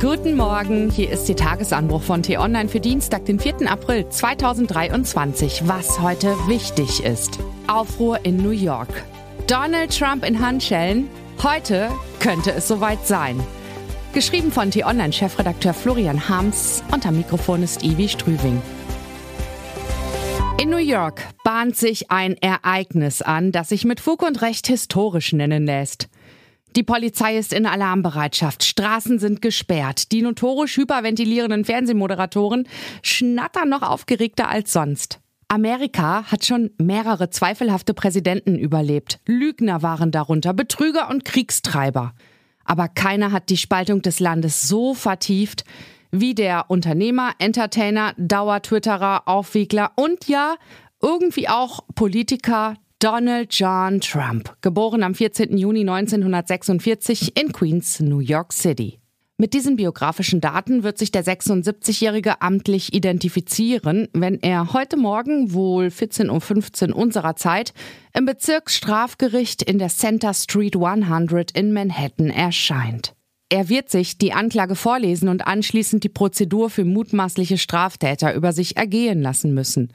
Guten Morgen, hier ist der Tagesanbruch von T-Online für Dienstag, den 4. April 2023. Was heute wichtig ist. Aufruhr in New York. Donald Trump in Handschellen? Heute könnte es soweit sein. Geschrieben von T-Online-Chefredakteur Florian Harms und am Mikrofon ist Ivi Strüving. In New York bahnt sich ein Ereignis an, das sich mit Fug und Recht historisch nennen lässt. Die Polizei ist in Alarmbereitschaft, Straßen sind gesperrt, die notorisch hyperventilierenden Fernsehmoderatoren schnattern noch aufgeregter als sonst. Amerika hat schon mehrere zweifelhafte Präsidenten überlebt. Lügner waren darunter, Betrüger und Kriegstreiber. Aber keiner hat die Spaltung des Landes so vertieft wie der Unternehmer, Entertainer, Dauer-Twitterer, Aufwiegler und ja, irgendwie auch Politiker Donald John Trump, geboren am 14. Juni 1946 in Queens, New York City. Mit diesen biografischen Daten wird sich der 76-Jährige amtlich identifizieren, wenn er heute Morgen, wohl 14.15 Uhr unserer Zeit, im Bezirksstrafgericht in der Center Street 100 in Manhattan erscheint. Er wird sich die Anklage vorlesen und anschließend die Prozedur für mutmaßliche Straftäter über sich ergehen lassen müssen.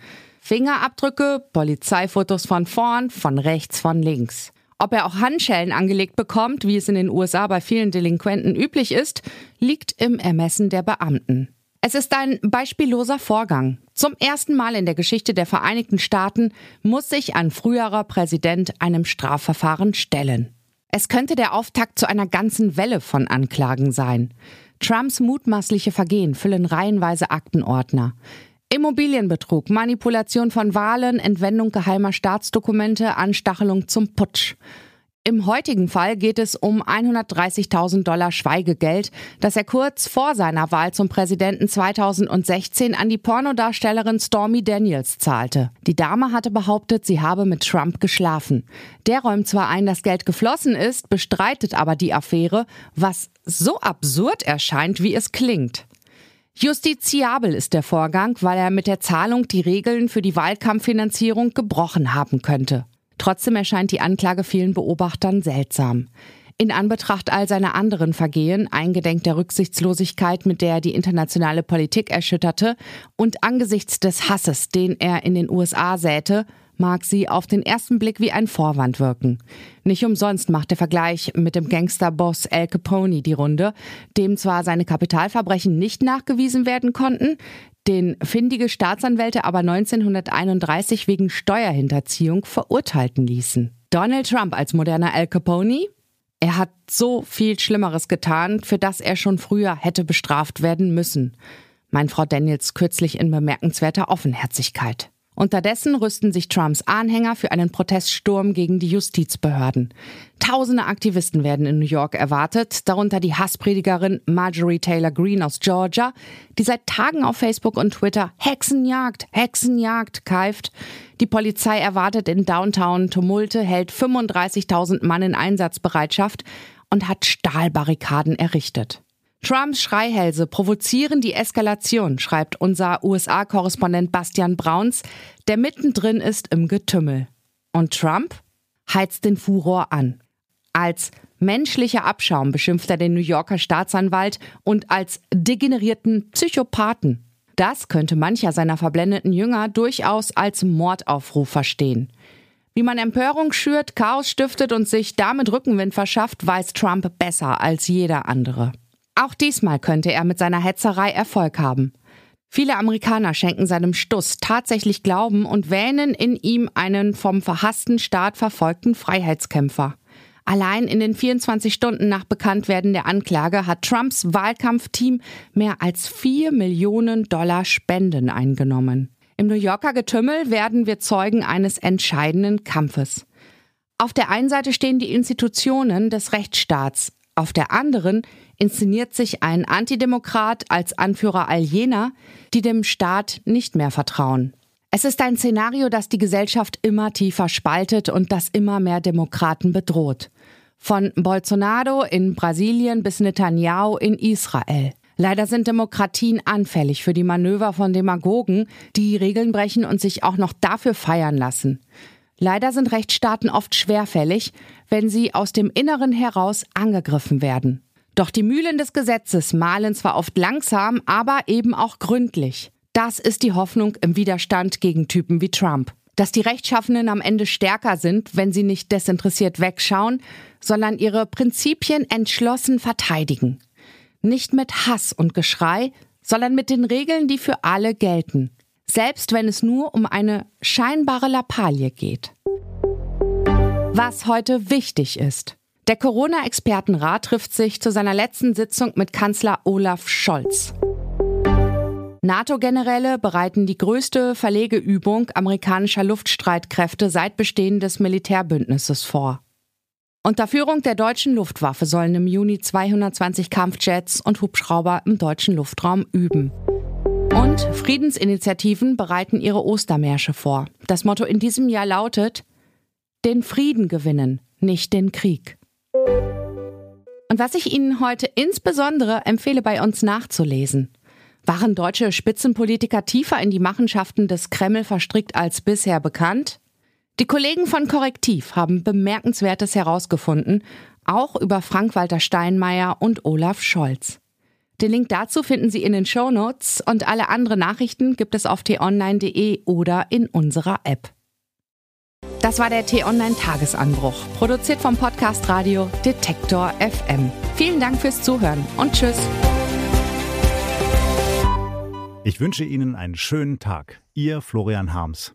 Fingerabdrücke, Polizeifotos von vorn, von rechts, von links. Ob er auch Handschellen angelegt bekommt, wie es in den USA bei vielen Delinquenten üblich ist, liegt im Ermessen der Beamten. Es ist ein beispielloser Vorgang. Zum ersten Mal in der Geschichte der Vereinigten Staaten muss sich ein früherer Präsident einem Strafverfahren stellen. Es könnte der Auftakt zu einer ganzen Welle von Anklagen sein. Trumps mutmaßliche Vergehen füllen reihenweise Aktenordner. Immobilienbetrug, Manipulation von Wahlen, Entwendung geheimer Staatsdokumente, Anstachelung zum Putsch. Im heutigen Fall geht es um 130.000 Dollar Schweigegeld, das er kurz vor seiner Wahl zum Präsidenten 2016 an die Pornodarstellerin Stormy Daniels zahlte. Die Dame hatte behauptet, sie habe mit Trump geschlafen. Der räumt zwar ein, dass Geld geflossen ist, bestreitet aber die Affäre, was so absurd erscheint, wie es klingt. Justiziabel ist der Vorgang, weil er mit der Zahlung die Regeln für die Wahlkampffinanzierung gebrochen haben könnte. Trotzdem erscheint die Anklage vielen Beobachtern seltsam. In Anbetracht all seiner anderen Vergehen, eingedenk der Rücksichtslosigkeit, mit der er die internationale Politik erschütterte, und angesichts des Hasses, den er in den USA säte, mag sie auf den ersten Blick wie ein Vorwand wirken. Nicht umsonst macht der Vergleich mit dem Gangsterboss Al Capone die Runde, dem zwar seine Kapitalverbrechen nicht nachgewiesen werden konnten, den findige Staatsanwälte aber 1931 wegen Steuerhinterziehung verurteilten ließen. Donald Trump als moderner Al Capone? Er hat so viel Schlimmeres getan, für das er schon früher hätte bestraft werden müssen. Mein Frau Daniels kürzlich in bemerkenswerter Offenherzigkeit. Unterdessen rüsten sich Trumps Anhänger für einen Proteststurm gegen die Justizbehörden. Tausende Aktivisten werden in New York erwartet, darunter die Hasspredigerin Marjorie Taylor Greene aus Georgia, die seit Tagen auf Facebook und Twitter Hexenjagd, Hexenjagd keift. Die Polizei erwartet in Downtown Tumulte, hält 35.000 Mann in Einsatzbereitschaft und hat Stahlbarrikaden errichtet. Trumps Schreihälse provozieren die Eskalation, schreibt unser USA-Korrespondent Bastian Brauns, der mittendrin ist im Getümmel. Und Trump heizt den Furor an. Als menschlicher Abschaum beschimpft er den New Yorker Staatsanwalt und als degenerierten Psychopathen. Das könnte mancher seiner verblendeten Jünger durchaus als Mordaufruf verstehen. Wie man Empörung schürt, Chaos stiftet und sich damit Rückenwind verschafft, weiß Trump besser als jeder andere. Auch diesmal könnte er mit seiner Hetzerei Erfolg haben. Viele Amerikaner schenken seinem Stuss tatsächlich Glauben und wähnen in ihm einen vom verhassten Staat verfolgten Freiheitskämpfer. Allein in den 24 Stunden nach Bekanntwerden der Anklage hat Trumps Wahlkampfteam mehr als 4 Millionen Dollar Spenden eingenommen. Im New Yorker Getümmel werden wir Zeugen eines entscheidenden Kampfes. Auf der einen Seite stehen die Institutionen des Rechtsstaats, auf der anderen inszeniert sich ein Antidemokrat als Anführer all jener, die dem Staat nicht mehr vertrauen. Es ist ein Szenario, das die Gesellschaft immer tiefer spaltet und das immer mehr Demokraten bedroht. Von Bolsonaro in Brasilien bis Netanyahu in Israel. Leider sind Demokratien anfällig für die Manöver von Demagogen, die Regeln brechen und sich auch noch dafür feiern lassen. Leider sind Rechtsstaaten oft schwerfällig, wenn sie aus dem Inneren heraus angegriffen werden. Doch die Mühlen des Gesetzes mahlen zwar oft langsam, aber eben auch gründlich. Das ist die Hoffnung im Widerstand gegen Typen wie Trump. Dass die Rechtschaffenen am Ende stärker sind, wenn sie nicht desinteressiert wegschauen, sondern ihre Prinzipien entschlossen verteidigen. Nicht mit Hass und Geschrei, sondern mit den Regeln, die für alle gelten. Selbst wenn es nur um eine scheinbare Lappalie geht. Was heute wichtig ist. Der Corona-Expertenrat trifft sich zu seiner letzten Sitzung mit Kanzler Olaf Scholz. NATO-Generäle bereiten die größte Verlegeübung amerikanischer Luftstreitkräfte seit Bestehen des Militärbündnisses vor. Unter Führung der deutschen Luftwaffe sollen im Juni 220 Kampfjets und Hubschrauber im deutschen Luftraum üben. Und Friedensinitiativen bereiten ihre Ostermärsche vor. Das Motto in diesem Jahr lautet: Den Frieden gewinnen, nicht den Krieg. Und was ich Ihnen heute insbesondere empfehle, bei uns nachzulesen. Waren deutsche Spitzenpolitiker tiefer in die Machenschaften des Kreml verstrickt als bisher bekannt? Die Kollegen von Korrektiv haben Bemerkenswertes herausgefunden, auch über Frank-Walter Steinmeier und Olaf Scholz. Den Link dazu finden Sie in den Show Notes und alle anderen Nachrichten gibt es auf t-online.de oder in unserer App. Das war der T-Online Tagesanbruch, produziert vom Podcast Radio Detektor FM. Vielen Dank fürs Zuhören und tschüss. Ich wünsche Ihnen einen schönen Tag. Ihr Florian Harms.